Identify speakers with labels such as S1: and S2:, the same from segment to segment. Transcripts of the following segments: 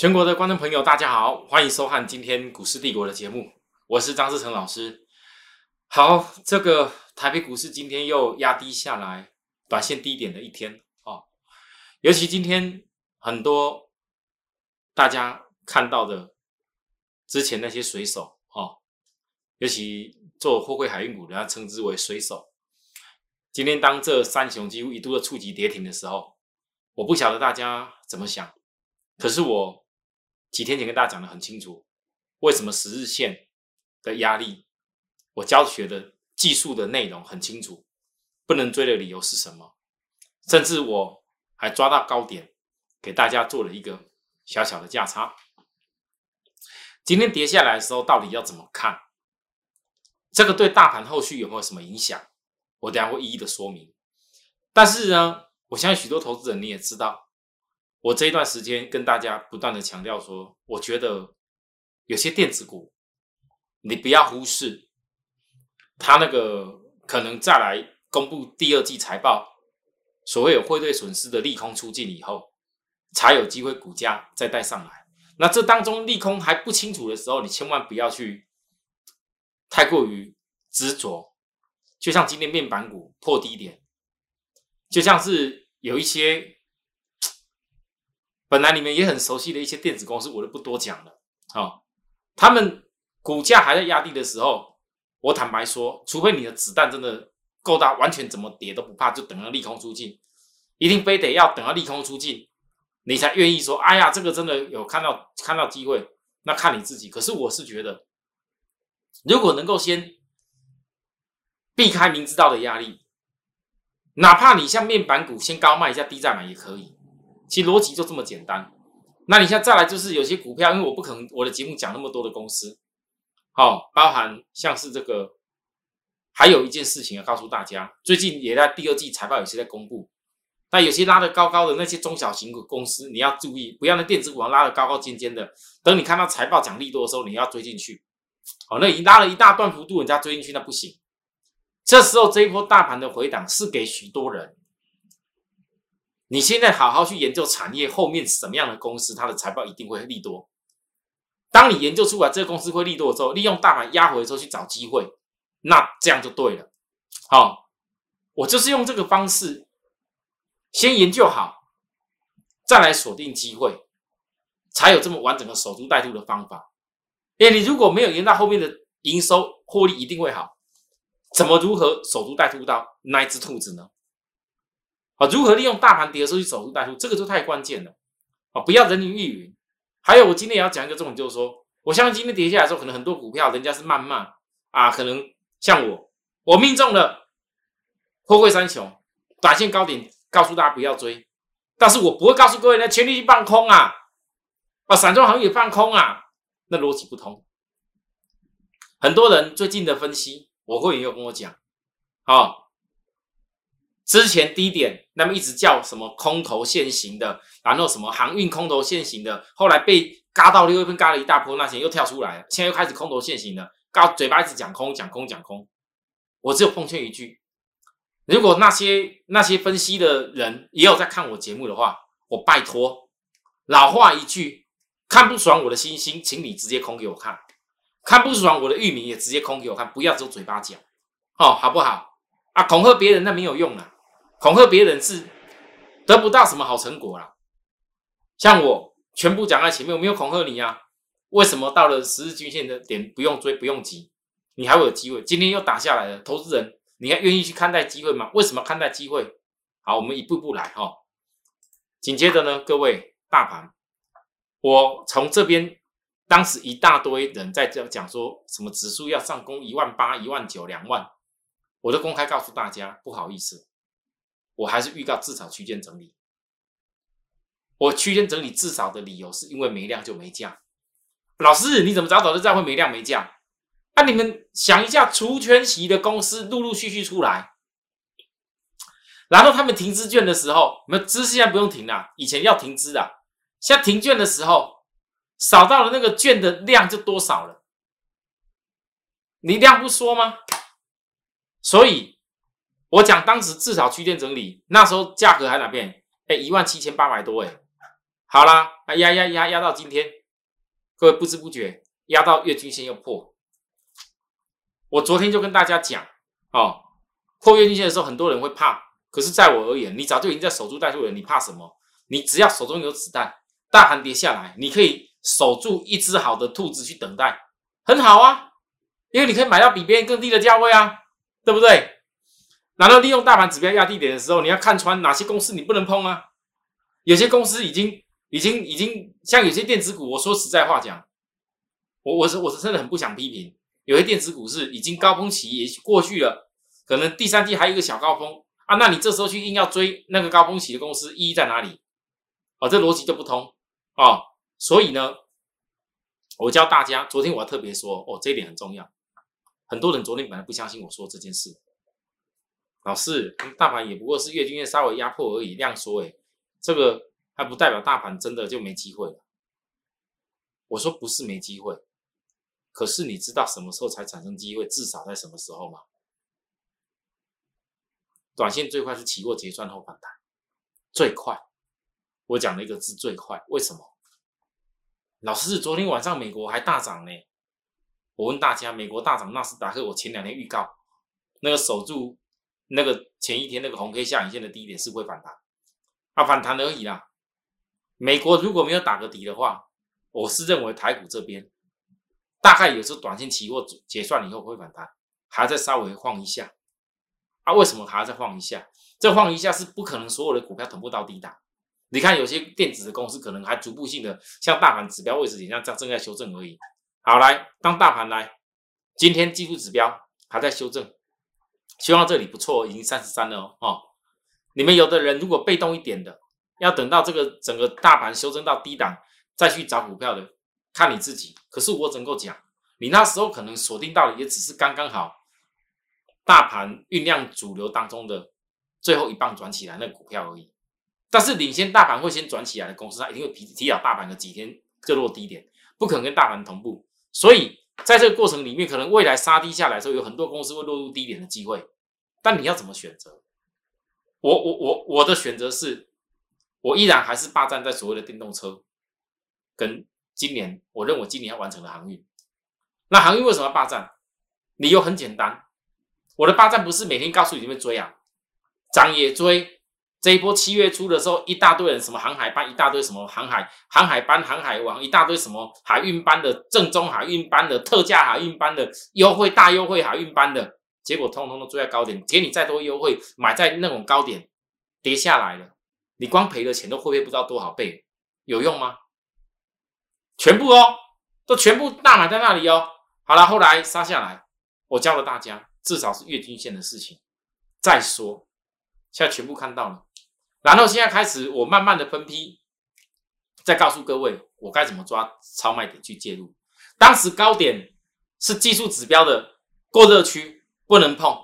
S1: 全国的观众朋友，大家好，欢迎收看今天股市帝国的节目，我是张志成老师。好，这个台北股市今天又压低下来，短线低点的一天哦。尤其今天很多大家看到的之前那些水手哦，尤其做货柜海运股，人家称之为水手。今天当这三雄几乎一度的触及跌停的时候，我不晓得大家怎么想，可是我。几天前跟大家讲的很清楚，为什么十日线的压力，我教学的技术的内容很清楚，不能追的理由是什么？甚至我还抓到高点，给大家做了一个小小的价差。今天跌下来的时候，到底要怎么看？这个对大盘后续有没有什么影响？我等下会一一的说明。但是呢，我相信许多投资人你也知道。我这一段时间跟大家不断的强调说，我觉得有些电子股，你不要忽视，它那个可能再来公布第二季财报，所谓有汇兑损失的利空出尽以后，才有机会股价再带上来。那这当中利空还不清楚的时候，你千万不要去太过于执着。就像今天面板股破低点，就像是有一些。本来你们也很熟悉的一些电子公司，我就不多讲了。好，他们股价还在压低的时候，我坦白说，除非你的子弹真的够大，完全怎么跌都不怕，就等到利空出尽，一定非得要等到利空出尽，你才愿意说，哎呀，这个真的有看到看到机会，那看你自己。可是我是觉得，如果能够先避开明知道的压力，哪怕你像面板股先高卖一下，低再买也可以。其逻辑就这么简单，那你现在再来就是有些股票，因为我不可能我的节目讲那么多的公司，好，包含像是这个，还有一件事情要告诉大家，最近也在第二季财报有些在公布，那有些拉得高高的那些中小型股公司，你要注意，不要那电子股拉得高高尖尖的，等你看到财报奖励多的时候，你要追进去，好，那已经拉了一大段幅度，人家追进去那不行，这时候这一波大盘的回档是给许多人。你现在好好去研究产业后面什么样的公司，它的财报一定会利多。当你研究出来这个公司会利多的时候，利用大盘压回的时候去找机会，那这样就对了。好，我就是用这个方式，先研究好，再来锁定机会，才有这么完整的守株待兔的方法。哎，你如果没有研到后面的营收获利一定会好，怎么如何守株待兔到那一只兔子呢？啊，如何利用大盘跌的时候去守株待兔，这个就太关键了啊！不要人云亦云。还有，我今天也要讲一个重点，就是说，我相信今天跌下来的时候，可能很多股票人家是谩骂啊，可能像我，我命中了货柜三雄，短线高点告诉大家不要追，但是我不会告诉各位呢，全力去放空啊，啊，散装行业放空啊，那逻辑不通。很多人最近的分析，我会员有跟我讲，好。之前低点，那么一直叫什么空头现行的，然后什么航运空头现行的，后来被嘎到六月份嘎了一大波，那些又跳出来，现在又开始空头现行的，嘎嘴巴一直讲空讲空讲空。我只有奉劝一句，如果那些那些分析的人也有在看我节目的话，我拜托，老话一句，看不爽我的星星，请你直接空给我看；看不爽我的玉米也直接空给我看，不要只有嘴巴讲，哦，好不好？啊，恐吓别人那没有用了。恐吓别人是得不到什么好成果啦。像我全部讲在前面，我没有恐吓你啊。为什么到了十日均线的点不用追不用急，你还会有机会？今天又打下来了，投资人你还愿意去看待机会吗？为什么看待机会？好，我们一步步来哈。紧接着呢，各位大盘，我从这边当时一大堆人在这讲说什么指数要上攻一万八、一万九、两万，我都公开告诉大家，不好意思。我还是预告至少区间整理。我区间整理至少的理由是因为没量就没降。老师，你怎么早早就知道会没量没降？那你们想一下，除权息的公司陆陆续续出来，然后他们停资券的时候，我们资现在不用停了，以前要停资的，现在停券的时候，少到了那个券的量就多少了。你量不说吗？所以。我讲当时至少区间整理，那时候价格还哪边？哎，一万七千八百多哎，好啦，啊压压压压到今天，各位不知不觉压到月均线又破。我昨天就跟大家讲哦，破月均线的时候，很多人会怕。可是，在我而言，你早就已经在守株待兔了，你怕什么？你只要手中有子弹，大盘跌下来，你可以守住一只好的兔子去等待，很好啊，因为你可以买到比别人更低的价位啊，对不对？难道利用大盘指标压低点的时候，你要看穿哪些公司你不能碰啊？有些公司已经、已经、已经，像有些电子股，我说实在话讲，我我是我是真的很不想批评，有些电子股是已经高峰期也过去了，可能第三季还有一个小高峰。啊，那你这时候去硬要追那个高峰期的公司，意义在哪里？哦，这逻辑就不通哦。所以呢，我教大家，昨天我要特别说，哦，这一点很重要。很多人昨天本来不相信我说这件事，老师，大盘也不过是月均线稍微压迫而已，量缩，诶，这个还不代表大盘真的就没机会了。我说不是没机会，可是你知道什么时候才产生机会？至少在什么时候吗？短线最快是起货结算后反弹，最快。我讲了一个字最快，为什么？老师，昨天晚上美国还大涨呢。我问大家，美国大涨，纳斯达克我前两天预告，那个守住那个前一天那个红 K 下影线的低点是不会反弹，啊，反弹而已啦。美国如果没有打个底的话，我是认为台股这边大概有时短线期货结算以后会反弹，还要再稍微晃一下。啊，为什么还要再晃一下？这晃一下是不可能所有的股票同步到低档。你看有些电子的公司可能还逐步性的像大盘指标位置点这样正在修正而已。好，来当大盘来，今天技术指标还在修正，修到这里不错，已经三十三了哦。你们有的人如果被动一点的，要等到这个整个大盘修正到低档再去找股票的，看你自己。可是我只能够讲，你那时候可能锁定到的也只是刚刚好。大盘酝酿主流当中的最后一棒转起来那股票而已，但是领先大盘会先转起来的公司，它一定会提提早大盘的几天就落低点，不可能跟大盘同步。所以在这个过程里面，可能未来杀低下来的时候，有很多公司会落入低点的机会。但你要怎么选择？我我我我的选择是，我依然还是霸占在所谓的电动车跟今年我认为今年要完成的航运。那航运为什么要霸占？理由很简单。我的霸占不是每天告诉你们追啊，涨也追。这一波七月初的时候，一大堆人什么航海班，一大堆什么航海航海班、航海王，一大堆什么海运班的、正宗海运班的、特价海运班的、优惠大优惠海运班的，结果通通都追在高点，给你再多优惠，买在那种高点跌下来了，你光赔的钱都会不会不知道多少倍？有用吗？全部哦，都全部大买在那里哦。好了，后来杀下来，我教了大家。至少是月均线的事情。再说，现在全部看到了，然后现在开始，我慢慢的分批，再告诉各位，我该怎么抓超卖点去介入。当时高点是技术指标的过热区，不能碰。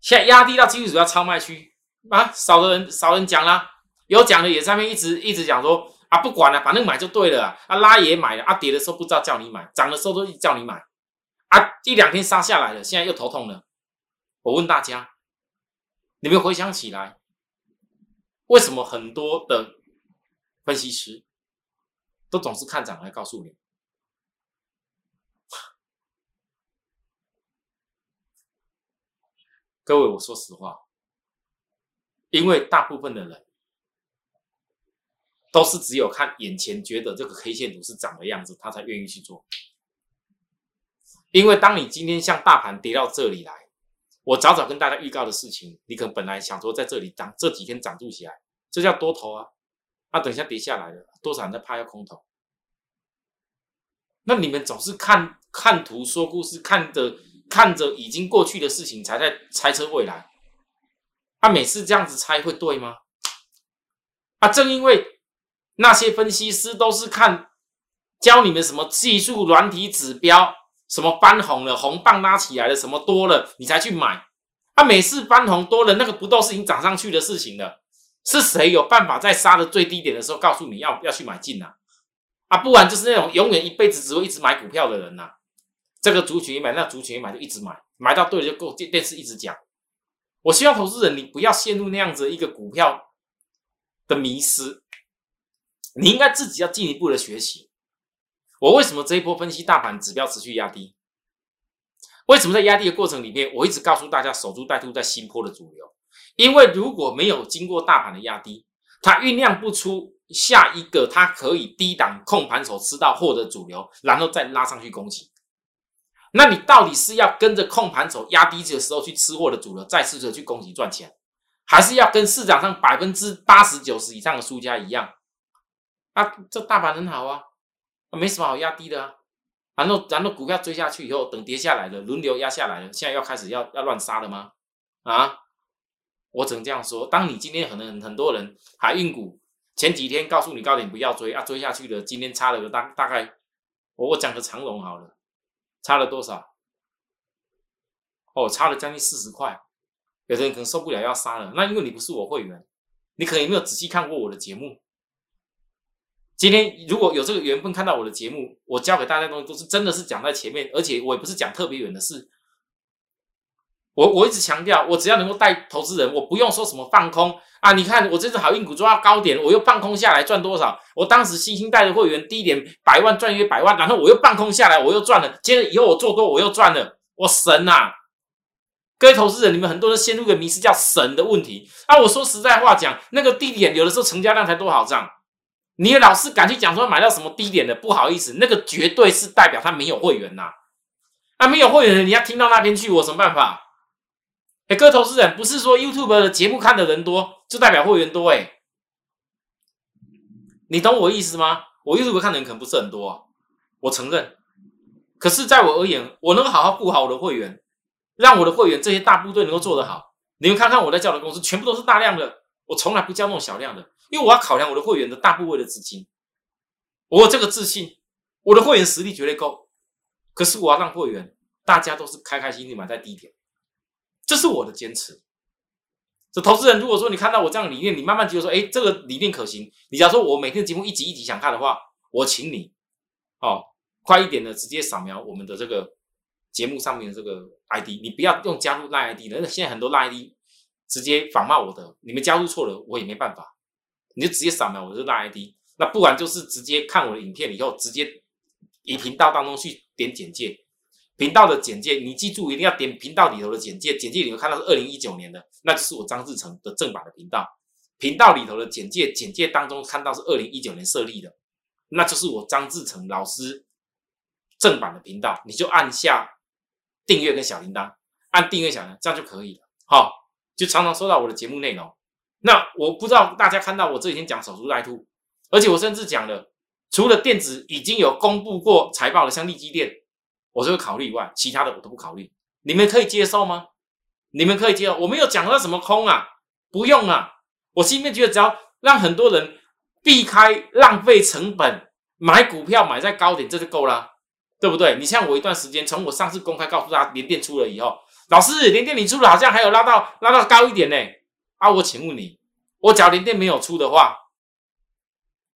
S1: 现在压低到技术指标超卖区啊，少的人少人讲啦，有讲的也在那边一直一直讲说啊，不管了，反正买就对了啊，拉也买了啊，跌的时候不知道叫你买，涨的时候都叫你买。啊，一两天杀下来了，现在又头痛了。我问大家，你们回想起来，为什么很多的分析师都总是看涨来告诉你？各位，我说实话，因为大部分的人都是只有看眼前，觉得这个 K 线图是长的样子，他才愿意去做。因为当你今天像大盘跌到这里来，我早早跟大家预告的事情，你可能本来想说在这里涨这几天涨住起来，这叫多头啊。那等一下跌下来了，多少人在怕要空头？那你们总是看看图说故事，看着看着已经过去的事情，才在猜测未来。他每次这样子猜会对吗？啊，正因为那些分析师都是看教你们什么技术软体指标。什么翻红了，红棒拉起来了，什么多了，你才去买。啊，每次翻红多了，那个不都是已经涨上去的事情了？是谁有办法在杀的最低点的时候告诉你要要去买进呢？啊，不然就是那种永远一辈子只会一直买股票的人呐。这个族群买，那族群买就一直买，买到对了就够。电电视一直讲。我希望投资人你不要陷入那样子一个股票的迷失。你应该自己要进一步的学习。我为什么这一波分析大盘指标持续压低？为什么在压低的过程里面，我一直告诉大家守株待兔在新坡的主流？因为如果没有经过大盘的压低，它酝酿不出下一个它可以低档控盘手吃到货的主流，然后再拉上去攻击。那你到底是要跟着控盘手压低的时候去吃货的主流，再试着去攻击赚钱，还是要跟市场上百分之八十九十以上的输家一样？啊，这大盘很好啊，没什么好压低的啊。然后，然后股票追下去以后，等跌下来了，轮流压下来了，现在要开始要要乱杀了吗？啊，我只能这样说。当你今天可能很多人海运股前几天告诉你高点不要追啊，追下去了，今天差了个大大概，我我讲个长龙好了，差了多少？哦，差了将近四十块，有的人可能受不了要杀了。那因为你不是我会员，你可能没有仔细看过我的节目。今天如果有这个缘分看到我的节目，我教给大家东西都是真的是讲在前面，而且我也不是讲特别远的事。我我一直强调，我只要能够带投资人，我不用说什么放空啊。你看我这只好运股抓到高点，我又放空下来赚多少？我当时新兴带的会员低点百万赚约百万，然后我又放空下来，我又赚了。接着以后我做多，我又赚了。我神呐！各位投资人，你们很多人陷入个迷失，叫神的问题。啊，我说实在话讲，那个低点有的时候成交量才多少张。你的老是敢去讲说买到什么低点的？不好意思，那个绝对是代表他没有会员呐。啊，没有会员的，你要听到那边去，我什么办法？哎，各位投资人，不是说 YouTube 的节目看的人多就代表会员多哎。你懂我意思吗？我 YouTube 看的人可能不是很多，我承认。可是，在我而言，我能好好顾好我的会员，让我的会员这些大部队能够做得好。你们看看我在教的公司，全部都是大量的，我从来不教那种小量的。因为我要考量我的会员的大部位的资金，我有这个自信，我的会员实力绝对够。可是我要让会员大家都是开开心心买在低点，这是我的坚持。这投资人如果说你看到我这样的理念，你慢慢觉得说，哎，这个理念可行。你假如说我每天节目一集一集想看的话，我请你哦，快一点的直接扫描我们的这个节目上面的这个 ID，你不要用加入赖 ID 的，现在很多赖 ID 直接仿冒我的，你们加入错了，我也没办法。你就直接扫描我的大 ID，那不然就是直接看我的影片以后，直接以频道当中去点简介，频道的简介，你记住一定要点频道里头的简介，简介里头看到是二零一九年的，那就是我张志成的正版的频道，频道里头的简介，简介当中看到是二零一九年设立的，那就是我张志成老师正版的频道，你就按下订阅跟小铃铛，按订阅小铃铛，这样就可以了，好，就常常收到我的节目内容。那我不知道大家看到我这几天讲守株待兔，而且我甚至讲了，除了电子已经有公布过财报的，像利基电，我就会考虑以外，其他的我都不考虑。你们可以接受吗？你们可以接受？我没有讲到什么空啊，不用啊。我心里面觉得，只要让很多人避开浪费成本买股票买在高点，这就够了，对不对？你像我一段时间，从我上次公开告诉大家连电出了以后，老师联电你出了，好像还有拉到拉到高一点呢。啊，我请问你，我假如连电没有出的话，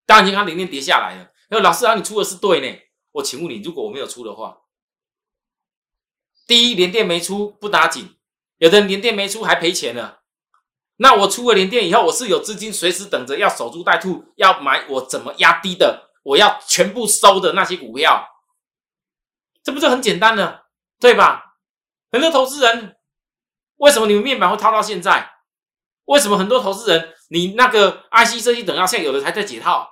S1: 当然银行连电跌下来了。那老师啊，你出的是对呢。我请问你，如果我没有出的话，第一连电没出不打紧，有的人连电没出还赔钱了。那我出了连电以后，我是有资金随时等着要守株待兔，要买我怎么压低的，我要全部收的那些股票，这不是很简单呢，对吧？很多投资人，为什么你们面板会套到现在？为什么很多投资人，你那个 IC 设计等到现在有的还在解套？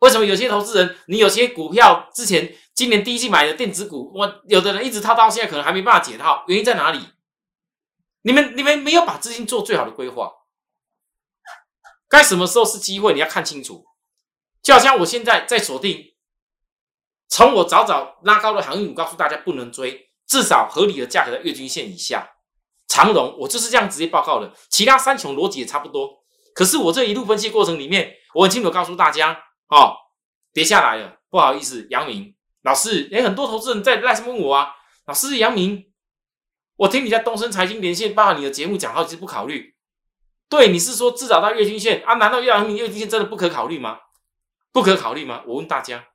S1: 为什么有些投资人，你有些股票之前今年第一季买的电子股，我有的人一直套到现在，可能还没办法解套，原因在哪里？你们你们没有把资金做最好的规划，该什么时候是机会，你要看清楚。就好像我现在在锁定，从我早早拉高的航运股，告诉大家不能追，至少合理的价格在月均线以下。长荣，我就是这样直接报告的。其他三雄逻辑也差不多。可是我这一路分析过程里面，我很清楚告诉大家，哦，跌下来了，不好意思，杨明老师，哎，很多投资人在赖什问我啊，老师杨明，我听你在东升财经连线，包括你的节目讲好几次不考虑，对，你是说至少到月均线啊？难道杨明月均线真的不可考虑吗？不可考虑吗？我问大家，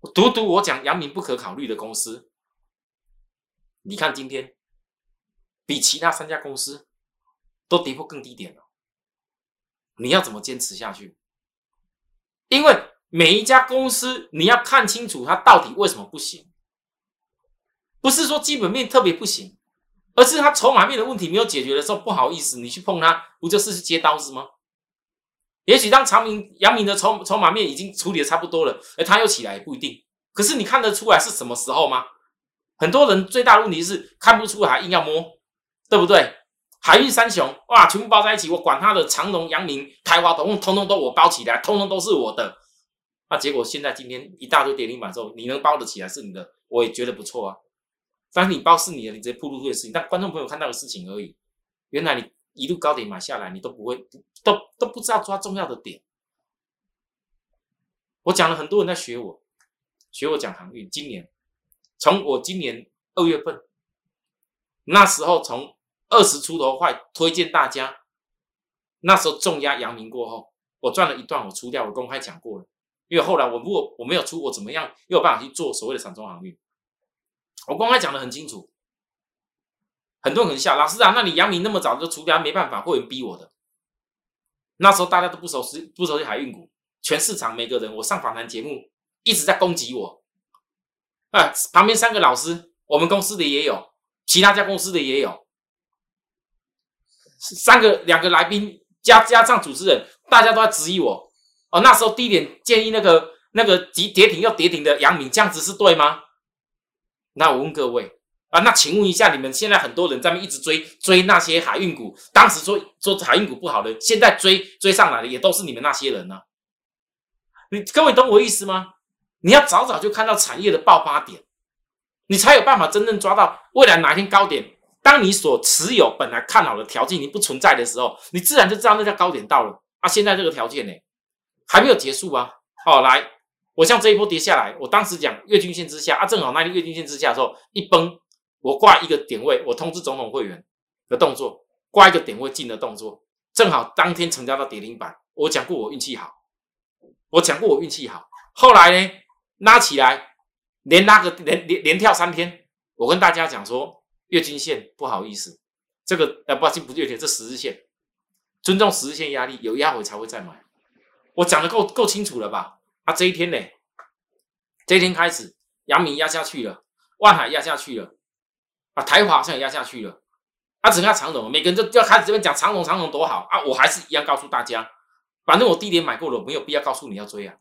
S1: 我读读我讲杨明不可考虑的公司，你看今天。比其他三家公司都跌破更低点了，你要怎么坚持下去？因为每一家公司你要看清楚它到底为什么不行，不是说基本面特别不行，而是它筹码面的问题没有解决的时候，不好意思，你去碰它，不就是去接刀子吗？也许当长明、阳明的筹筹码面已经处理的差不多了，而它又起来也不一定。可是你看得出来是什么时候吗？很多人最大的问题是看不出来，硬要摸，对不对？海运三雄哇，全部包在一起，我管他的长隆、阳明、台华，通通通都我包起来，通通都是我的。那结果现在今天一大堆跌停板之后，你能包得起来是你的，我也觉得不错啊。但是你包是你的，你直接铺路的事情，但观众朋友看到的事情而已。原来你一路高点买下来，你都不会，都都不知道抓重要的点。我讲了很多人在学我，学我讲航运。今年从我今年二月份那时候从。二十出头块，推荐大家。那时候重压阳明过后，我赚了一段，我出掉，我公开讲过了。因为后来我如果我没有出，我怎么样又有办法去做所谓的散中航运？我公开讲的很清楚。很多人很笑老师啊，那你阳明那么早就出掉，没办法，会员逼我的。那时候大家都不熟悉，不熟悉海运股，全市场每个人，我上访谈节目一直在攻击我。啊，旁边三个老师，我们公司的也有，其他家公司的也有。三个两个来宾加加上主持人，大家都在质疑我哦。那时候低点建议那个那个急跌停要跌停的杨敏，这样子是对吗？那我问各位啊，那请问一下，你们现在很多人在那一直追追那些海运股，当时说说海运股不好的，现在追追上来的也都是你们那些人呢？你各位懂我意思吗？你要早早就看到产业的爆发点，你才有办法真正抓到未来哪天高点。当你所持有本来看好的条件你不存在的时候，你自然就知道那叫高点到了啊！现在这个条件呢，还没有结束啊！好，来，我像这一波跌下来，我当时讲月均线之下啊，正好那天月均线之下的时候一崩，我挂一个点位，我通知总统会员的动作，挂一个点位进的动作，正好当天成交到跌停板。我讲过我运气好，我讲过我运气好。后来呢，拉起来，连拉个连连连跳三天，我跟大家讲说。月均线不好意思，这个呃不是不月线，这十日线，尊重十日线压力，有压回才会再买。我讲的够够清楚了吧？啊，这一天呢，这一天开始，阳明压下去了，万海压下去了，啊，台华好像也压下去了。啊，只看长龙，每个人就要开始这边讲长龙，长龙多好啊！我还是一样告诉大家，反正我低点买过了，没有必要告诉你要追啊。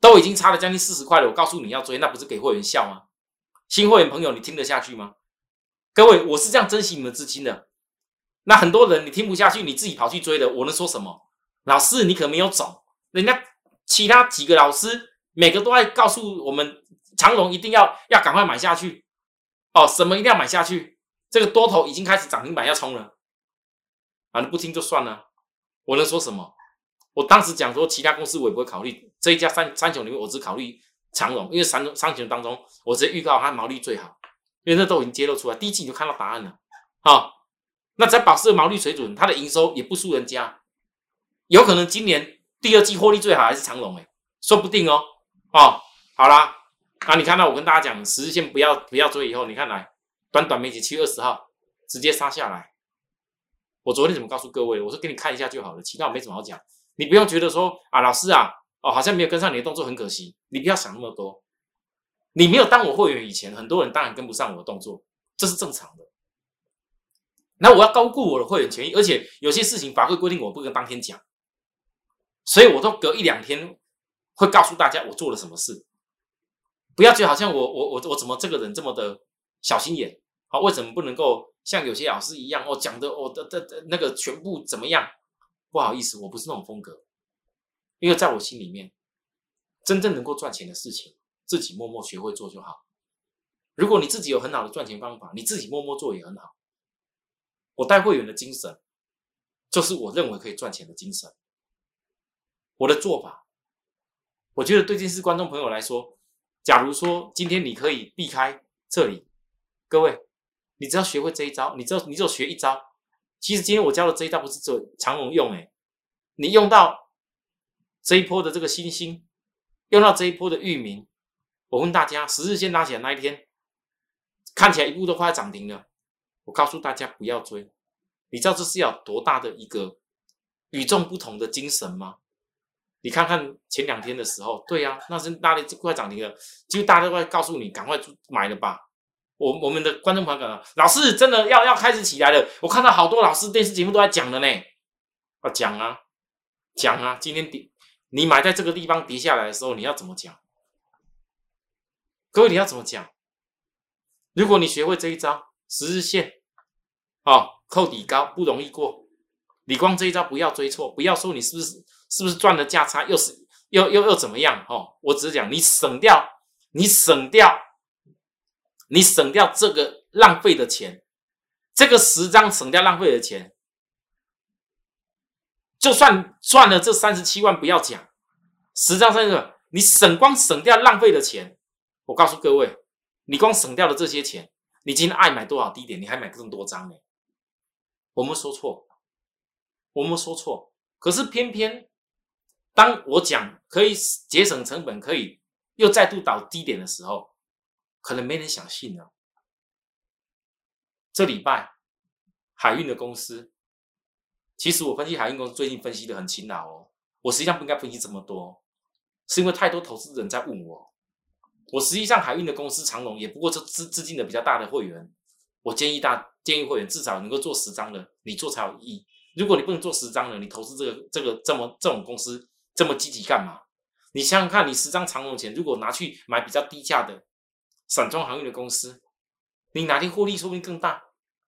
S1: 都已经差了将近四十块了，我告诉你要追，那不是给会员笑吗？新会员朋友，你听得下去吗？各位，我是这样珍惜你们资金的。那很多人你听不下去，你自己跑去追的，我能说什么？老师，你可没有走。人家其他几个老师，每个都在告诉我们，长龙一定要要赶快买下去。哦，什么一定要买下去？这个多头已经开始涨停板要冲了。啊，你不听就算了。我能说什么？我当时讲说，其他公司我也不会考虑。这一家三三雄里面，我只考虑长龙，因为三三雄当中，我直接预告它毛利最好。因为那都已经揭露出来，第一季你就看到答案了，好，那在保持的毛利水准，它的营收也不输人家，有可能今年第二季获利最好还是长隆哎，说不定哦，哦，好啦，啊，你看到我跟大家讲十日线不要不要追，以后你看来短短没几七月二十号直接杀下来，我昨天怎么告诉各位？我说给你看一下就好了，其他我没什么好讲，你不用觉得说啊，老师啊，哦，好像没有跟上你的动作很可惜，你不要想那么多。你没有当我会员以前，很多人当然跟不上我的动作，这是正常的。那我要高估我的会员权益，而且有些事情法规规定我不能当天讲，所以我都隔一两天会告诉大家我做了什么事。不要觉得好像我我我我怎么这个人这么的小心眼啊？为什么不能够像有些老师一样，我讲的我的的的那个全部怎么样？不好意思，我不是那种风格，因为在我心里面，真正能够赚钱的事情。自己默默学会做就好。如果你自己有很好的赚钱方法，你自己默默做也很好。我带会员的精神，就是我认为可以赚钱的精神。我的做法，我觉得对电视观众朋友来说，假如说今天你可以避开这里，各位，你只要学会这一招，你只要你只有学一招。其实今天我教的这一招不是做常用用哎，你用到这一波的这个星星，用到这一波的域名。我问大家，十日线拉起来那一天，看起来一步都快涨停了。我告诉大家不要追，你知道这是要多大的一个与众不同的精神吗？你看看前两天的时候，对呀，那是大力就快涨停了，就大家都会告诉你赶快买了吧。我我们的观众朋友，老师真的要要开始起来了，我看到好多老师电视节目都在讲了呢。啊，讲啊，讲啊，今天跌，你买在这个地方跌下来的时候，你要怎么讲？各位你要怎么讲？如果你学会这一招十日线，哦，扣底高不容易过，你光这一招不要追错，不要说你是不是是不是赚了价差，又是又又又怎么样？哦，我只是讲你省掉，你省掉，你省掉这个浪费的钱，这个十张省掉浪费的钱。就算赚了这三十七万，不要讲十张三十万，你省光省掉浪费的钱。我告诉各位，你光省掉了这些钱，你今天爱买多少低点，你还买更多张呢？我们说错，我们说错。可是偏偏当我讲可以节省成本，可以又再度倒低点的时候，可能没人相信呢。这礼拜海运的公司。其实我分析海运公司最近分析的很勤劳哦，我实际上不应该分析这么多，是因为太多投资人在问我。我实际上海运的公司长隆也不过是资资金的比较大的会员，我建议大建议会员至少能够做十张的，你做才有意义。如果你不能做十张的，你投资这个这个这么这种公司这么积极干嘛？你想想看，你十张长隆钱如果拿去买比较低价的散装航运的公司，你哪天获利说不定更大，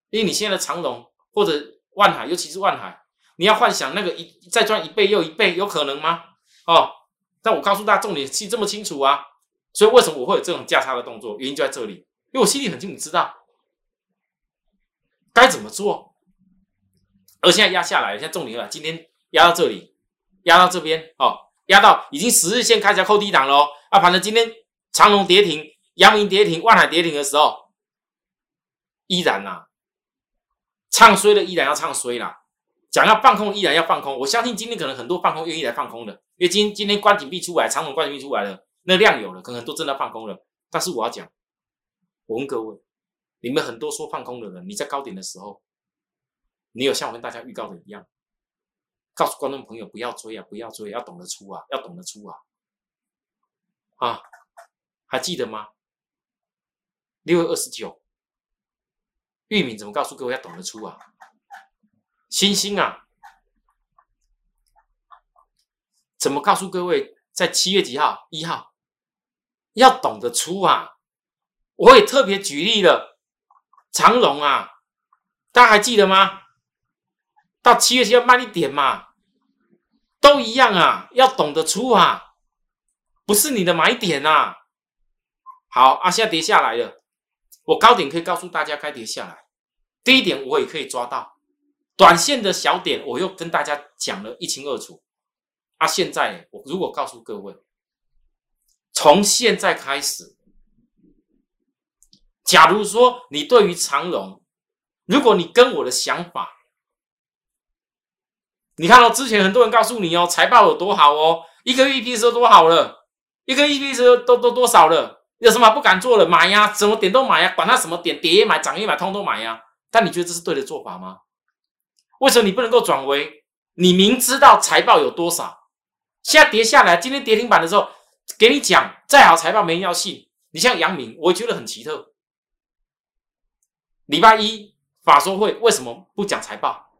S1: 因为你现在的长隆或者万海，尤其是万海。你要幻想那个一再赚一倍又一倍，有可能吗？哦，但我告诉大家，重点记这么清楚啊！所以为什么我会有这种价差的动作？原因就在这里，因为我心里很清楚，知道该怎么做。而现在压下来，现在重点了，今天压到这里，压到这边，哦，压到已经十日线开始扣低档了哦。啊，反正今天长隆跌停，阳明跌停，万海跌停的时候，依然呐，唱衰了，依然要唱衰啦。想要放空，依然要放空。我相信今天可能很多放空愿意来放空的，因为今今天关紧闭出来，长龙关紧闭出来了，那量有了，可能很多真的放空了。但是我要讲，我问各位，你们很多说放空的人，你在高点的时候，你有像我跟大家预告的一样，告诉观众朋友不要追啊，不要追，要懂得出啊，要懂得出啊，啊，还记得吗？六月二十九，玉敏怎么告诉各位要懂得出啊？星星啊，怎么告诉各位，在七月几号？一号要懂得出啊！我也特别举例了，长龙啊，大家还记得吗？到七月七要慢一点嘛，都一样啊，要懂得出啊，不是你的买点呐。好啊，现在跌下来了，我高点可以告诉大家该跌下来，低点我也可以抓到。短线的小点，我又跟大家讲了一清二楚。啊，现在我如果告诉各位，从现在开始，假如说你对于长荣，如果你跟我的想法，你看到之前很多人告诉你哦，财报有多好哦，一个 EPS 多好了，一个 EPS 都都多少了，有什么不敢做了？买呀，什么点都买呀，管它什么点，跌也买，涨也买，通通买呀。但你觉得这是对的做法吗？为什么你不能够转为你明知道财报有多少，现在跌下来，今天跌停板的时候，给你讲再好财报没人要信。你像杨明，我觉得很奇特。礼拜一法说会为什么不讲财报？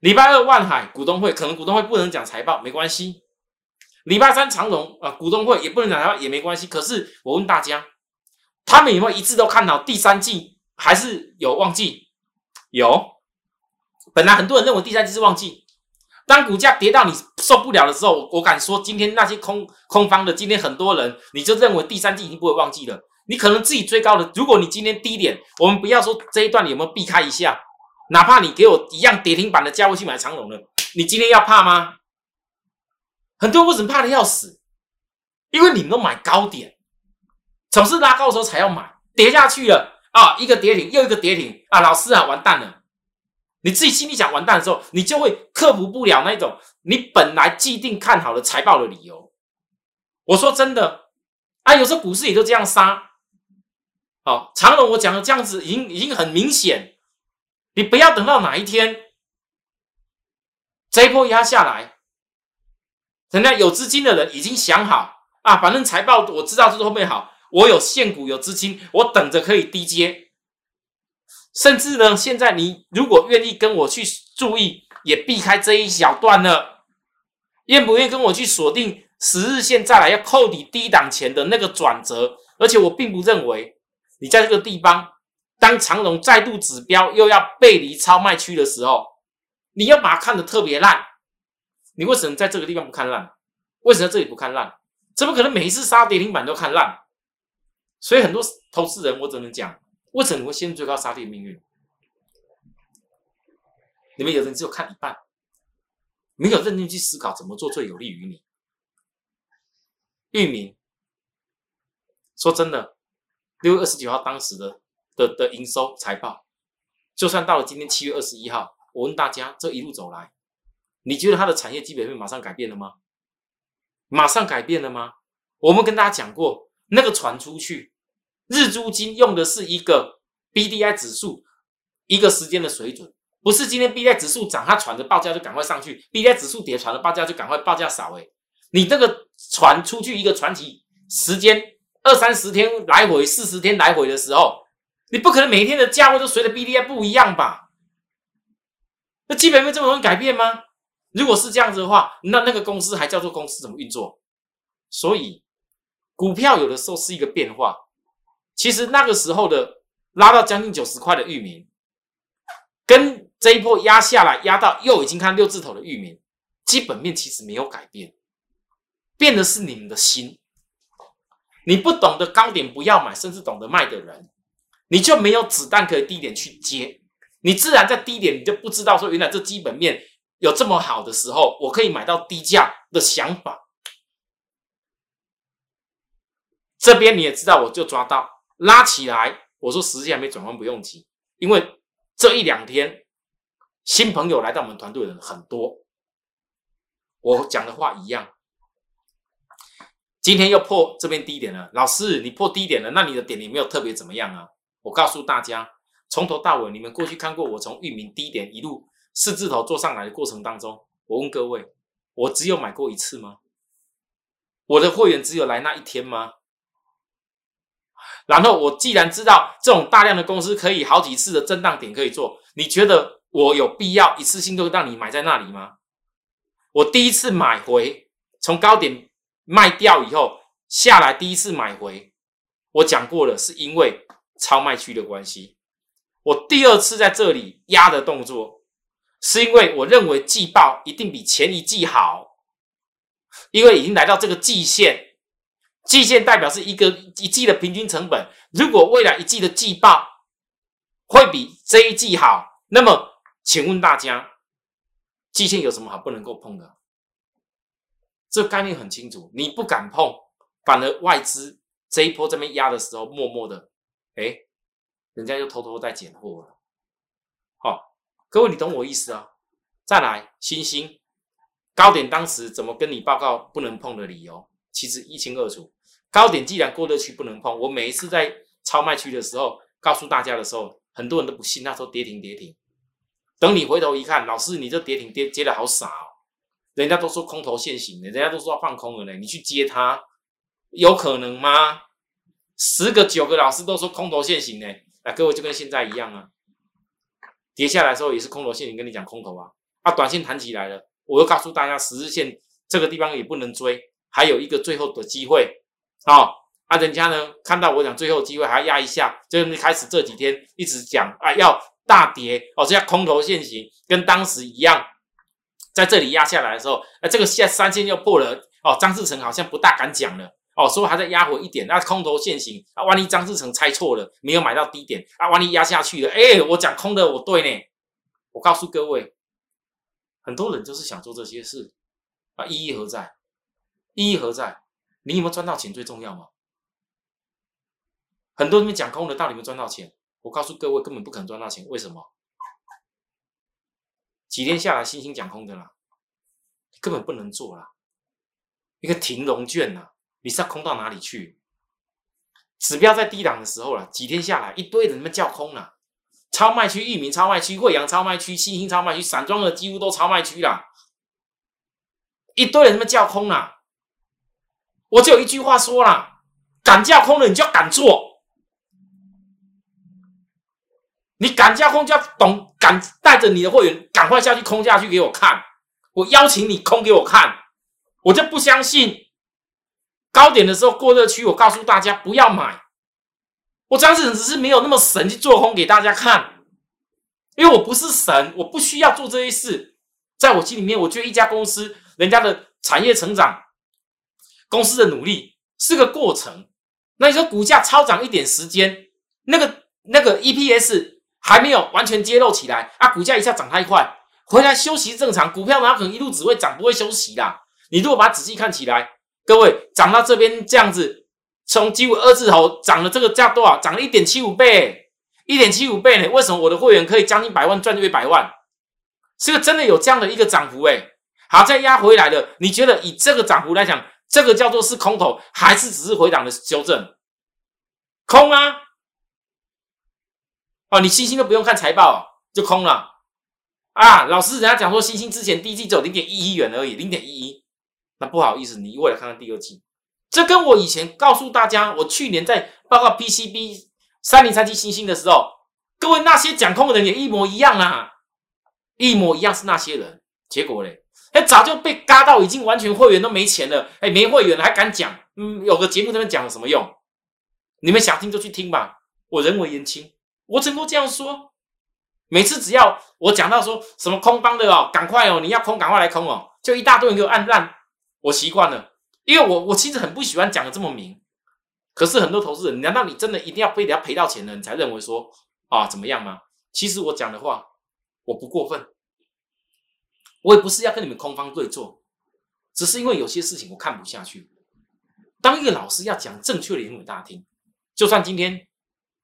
S1: 礼拜二万海股东会可能股东会不能讲财报，没关系。礼拜三长荣啊股东会也不能讲财报，也没关系。可是我问大家，他们有没有一致都看好第三季还是有旺季？有。本来很多人认为第三季是旺季，当股价跌到你受不了的时候，我敢说，今天那些空空方的，今天很多人你就认为第三季已经不会忘记了。你可能自己追高的，如果你今天低点，我们不要说这一段你有没有避开一下，哪怕你给我一样跌停板的价位去买长龙的，你今天要怕吗？很多人为什么怕的要死？因为你们都买高点，总是拉高的时候才要买，跌下去了啊，一个跌停又一个跌停啊，老师啊，完蛋了。你自己心里想完蛋的时候，你就会克服不了那种你本来既定看好的财报的理由。我说真的，啊，有时候股市也都这样杀。好，长龙我讲的这样子，已经已经很明显。你不要等到哪一天这一波压下来，人家有资金的人已经想好啊，反正财报我知道是后面好，我有现股有资金，我等着可以低接。甚至呢，现在你如果愿意跟我去注意，也避开这一小段了，愿不愿意跟我去锁定十日线再来要扣底低档前的那个转折？而且我并不认为你在这个地方，当长龙再度指标又要背离超卖区的时候，你要把它看得特别烂。你为什么在这个地方不看烂？为什么这里不看烂？怎么可能每一次杀跌停板都看烂？所以很多投资人，我只能讲。为什么你会陷入最高杀跌的命运？你们有人只有看一半，没有认真去思考怎么做最有利于你。域名，说真的，六月二十九号当时的的的营收财报，就算到了今天七月二十一号，我问大家，这一路走来，你觉得它的产业基本面马上改变了吗？马上改变了吗？我们跟大家讲过，那个传出去。日租金用的是一个 B D I 指数，一个时间的水准，不是今天 B D I 指数涨，它传的报价就赶快上去；B D I 指数跌，传的报价就赶快报价少。诶，你这个传出去一个传奇时间二三十天来回，四十天来回的时候，你不可能每天的价位都随着 B D I 不一样吧？那基本面这么容易改变吗？如果是这样子的话，那那个公司还叫做公司怎么运作？所以股票有的时候是一个变化。其实那个时候的拉到将近九十块的域名，跟这一波压下来压到又已经看六字头的域名，基本面其实没有改变，变的是你们的心。你不懂得高点不要买，甚至懂得卖的人，你就没有子弹可以低点去接，你自然在低点你就不知道说原来这基本面有这么好的时候，我可以买到低价的想法。这边你也知道，我就抓到。拉起来，我说时间还没转弯，不用急，因为这一两天新朋友来到我们团队的人很多，我讲的话一样。今天又破这边低点了，老师，你破低点了，那你的点你没有特别怎么样啊？我告诉大家，从头到尾，你们过去看过我从域名低点一路四字头做上来的过程当中，我问各位，我只有买过一次吗？我的会员只有来那一天吗？然后我既然知道这种大量的公司可以好几次的震荡点可以做，你觉得我有必要一次性都让你买在那里吗？我第一次买回从高点卖掉以后下来，第一次买回，我讲过了，是因为超卖区的关系。我第二次在这里压的动作，是因为我认为季报一定比前一季好，因为已经来到这个季线。季线代表是一个一季的平均成本。如果未来一季的季报会比这一季好，那么请问大家，季线有什么好不能够碰的？这概念很清楚，你不敢碰，反而外资这一波这边压的时候，默默的，哎，人家又偷偷在捡货了。好，各位你懂我意思啊？再来，星星高点当时怎么跟你报告不能碰的理由，其实一清二楚。高点既然过得去不能碰，我每一次在超卖区的时候告诉大家的时候，很多人都不信。那时候跌停跌停，等你回头一看，老师你这跌停跌接的好傻哦！人家都说空头现行的，人家都说要放空了呢，你去接它，有可能吗？十个九个老师都说空头现行呢，哎，各位就跟现在一样啊，跌下来的时候也是空头现行，跟你讲空头啊，啊，短线弹起来了，我又告诉大家十日线这个地方也不能追，还有一个最后的机会。哦，啊，人家呢看到我讲最后机会还要压一下，就是开始这几天一直讲啊要大跌哦，这样空头现行，跟当时一样，在这里压下来的时候，哎，这个现三千又破了哦，张志成好像不大敢讲了哦，说还在压回一点，那空头现行啊，万一张志成猜错了，没有买到低点啊，万一压下去了，哎，我讲空的我对呢，我告诉各位，很多人就是想做这些事啊，意义何在？意义何在？你有没有赚到钱最重要吗？很多人讲空的，到底有没有赚到钱？我告诉各位，根本不可能赚到钱。为什么？几天下来，星星讲空的啦，根本不能做啦。一个停融券呐，你是要空到哪里去？指标在低档的时候了，几天下来，一堆人们叫空了。超卖区、域名超卖区、惠阳超卖区、新兴超卖区、散装的几乎都超卖区啦。一堆人他妈叫空啦，我就有一句话说啦，敢叫空的你就要敢做，你敢叫空就要懂，敢带着你的会员赶快下去空下去给我看，我邀请你空给我看，我就不相信高点的时候过热区，我告诉大家不要买，我张志成只是没有那么神去做空给大家看，因为我不是神，我不需要做这些事，在我心里面，我觉得一家公司。人家的产业成长，公司的努力是个过程。那你说股价超涨一点时间，那个那个 EPS 还没有完全揭露起来啊，股价一下涨太快，回来休息正常。股票哪可能一路只会涨不会休息啦？你如果把它仔细看起来，各位涨到这边这样子，从几乎二字头涨了这个价多少？涨了一点七五倍，一点七五倍呢？为什么我的会员可以将近百万赚约百万？是个真的有这样的一个涨幅诶好，再压回来了。你觉得以这个涨幅来讲，这个叫做是空头，还是只是回档的修正？空啊！哦，你星星都不用看财报就空了啊！老师，人家讲说星星之前第一季只有零点一一元而已，零点一一。那不好意思，你未来看看第二季，这跟我以前告诉大家，我去年在报告 PCB 三零三七星星的时候，各位那些讲空的人也一模一样啊，一模一样是那些人。结果嘞？哎，早就被嘎到，已经完全会员都没钱了。哎，没会员了还敢讲？嗯，有个节目在那讲有什么用？你们想听就去听吧。我人为言轻，我只能这样说。每次只要我讲到说什么空方的哦，赶快哦，你要空赶快来空哦，就一大堆人给我按烂。我习惯了，因为我我其实很不喜欢讲的这么明。可是很多投资人，难道你真的一定要非得要赔到钱了，你才认为说啊怎么样吗？其实我讲的话，我不过分。我也不是要跟你们空方对坐，只是因为有些事情我看不下去。当一个老师要讲正确的英文大家听，就算今天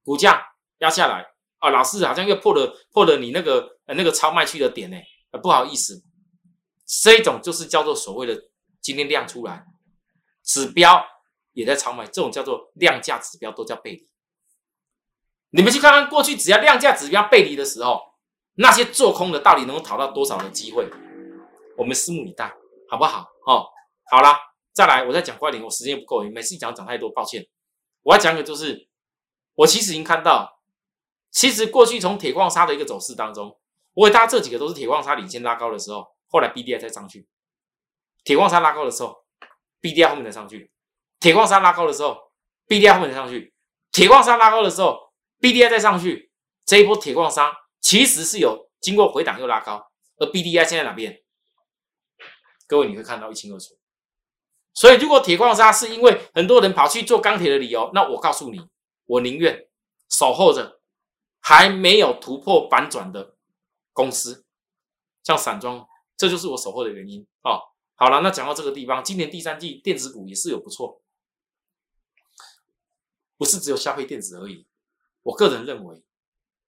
S1: 股价压下来啊，老师好像又破了破了你那个那个超卖区的点呢，不好意思，这一种就是叫做所谓的今天量出来，指标也在超卖，这种叫做量价指标都叫背离。你们去看看过去，只要量价指标背离的时候，那些做空的到底能够讨到多少的机会？我们拭目以待，好不好？哦，好啦，再来，我再讲快点，我时间不够，每次讲讲太多，抱歉。我要讲的就是，我其实已经看到，其实过去从铁矿砂的一个走势当中，我给大家这几个都是铁矿砂领先拉高的时候，后来 B D I 再上去，铁矿砂拉高的时候，B D I 后面再上去，铁矿砂拉高的时候，B D I 后面再上去，铁矿砂拉高的时候，B D I 再上去，这一波铁矿砂其实是有经过回档又拉高，而 B D I 现在哪边？各位，你会看到一清二楚。所以，如果铁矿砂是因为很多人跑去做钢铁的理由，那我告诉你，我宁愿守候着还没有突破反转的公司，像散装，这就是我守候的原因哦。好了，那讲到这个地方，今年第三季电子股也是有不错，不是只有消费电子而已。我个人认为，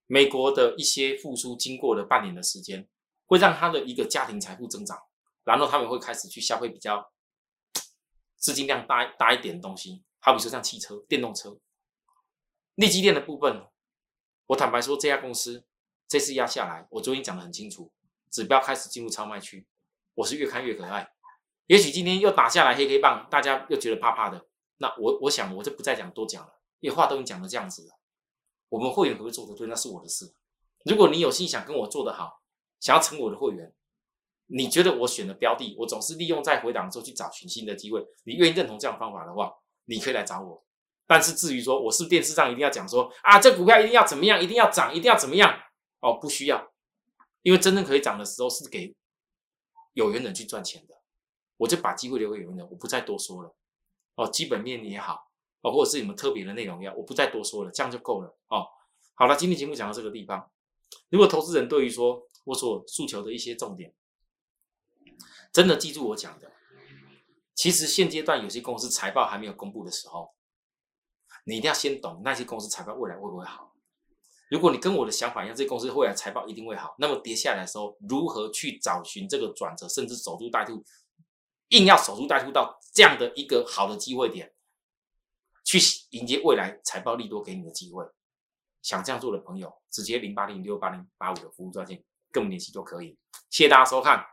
S1: 美国的一些复苏经过了半年的时间，会让他的一个家庭财富增长。然后他们会开始去消费比较资金量大大一点的东西，好比说像汽车、电动车、利基电的部分。我坦白说，这家公司这次压下来，我昨天讲的很清楚，指标开始进入超卖区，我是越看越可爱。也许今天又打下来黑黑棒，大家又觉得怕怕的，那我我想我就不再讲多讲了，因为话都已经讲了这样子了。我们会员可不可以做的对，那是我的事。如果你有心想跟我做的好，想要成我的会员。你觉得我选的标的，我总是利用在回档之后去找寻新的机会。你愿意认同这样方法的话，你可以来找我。但是至于说我是电视上一定要讲说啊，这股票一定要怎么样，一定要涨，一定要怎么样哦，不需要，因为真正可以涨的时候是给有缘人去赚钱的。我就把机会留给有缘人，我不再多说了哦。基本面也好哦，或者是你们特别的内容要，我不再多说了，这样就够了哦。好了，今天节目讲到这个地方，如果投资人对于说我所诉求的一些重点。真的记住我讲的，其实现阶段有些公司财报还没有公布的时候，你一定要先懂那些公司财报未来会不会好。如果你跟我的想法一样，这公司未来财报一定会好，那么跌下来的时候，如何去找寻这个转折，甚至守株待兔，硬要守株待兔到这样的一个好的机会点，去迎接未来财报利多给你的机会。想这样做的朋友，直接零八零六八零八五的服务专线跟我们联系都可以。谢谢大家收看。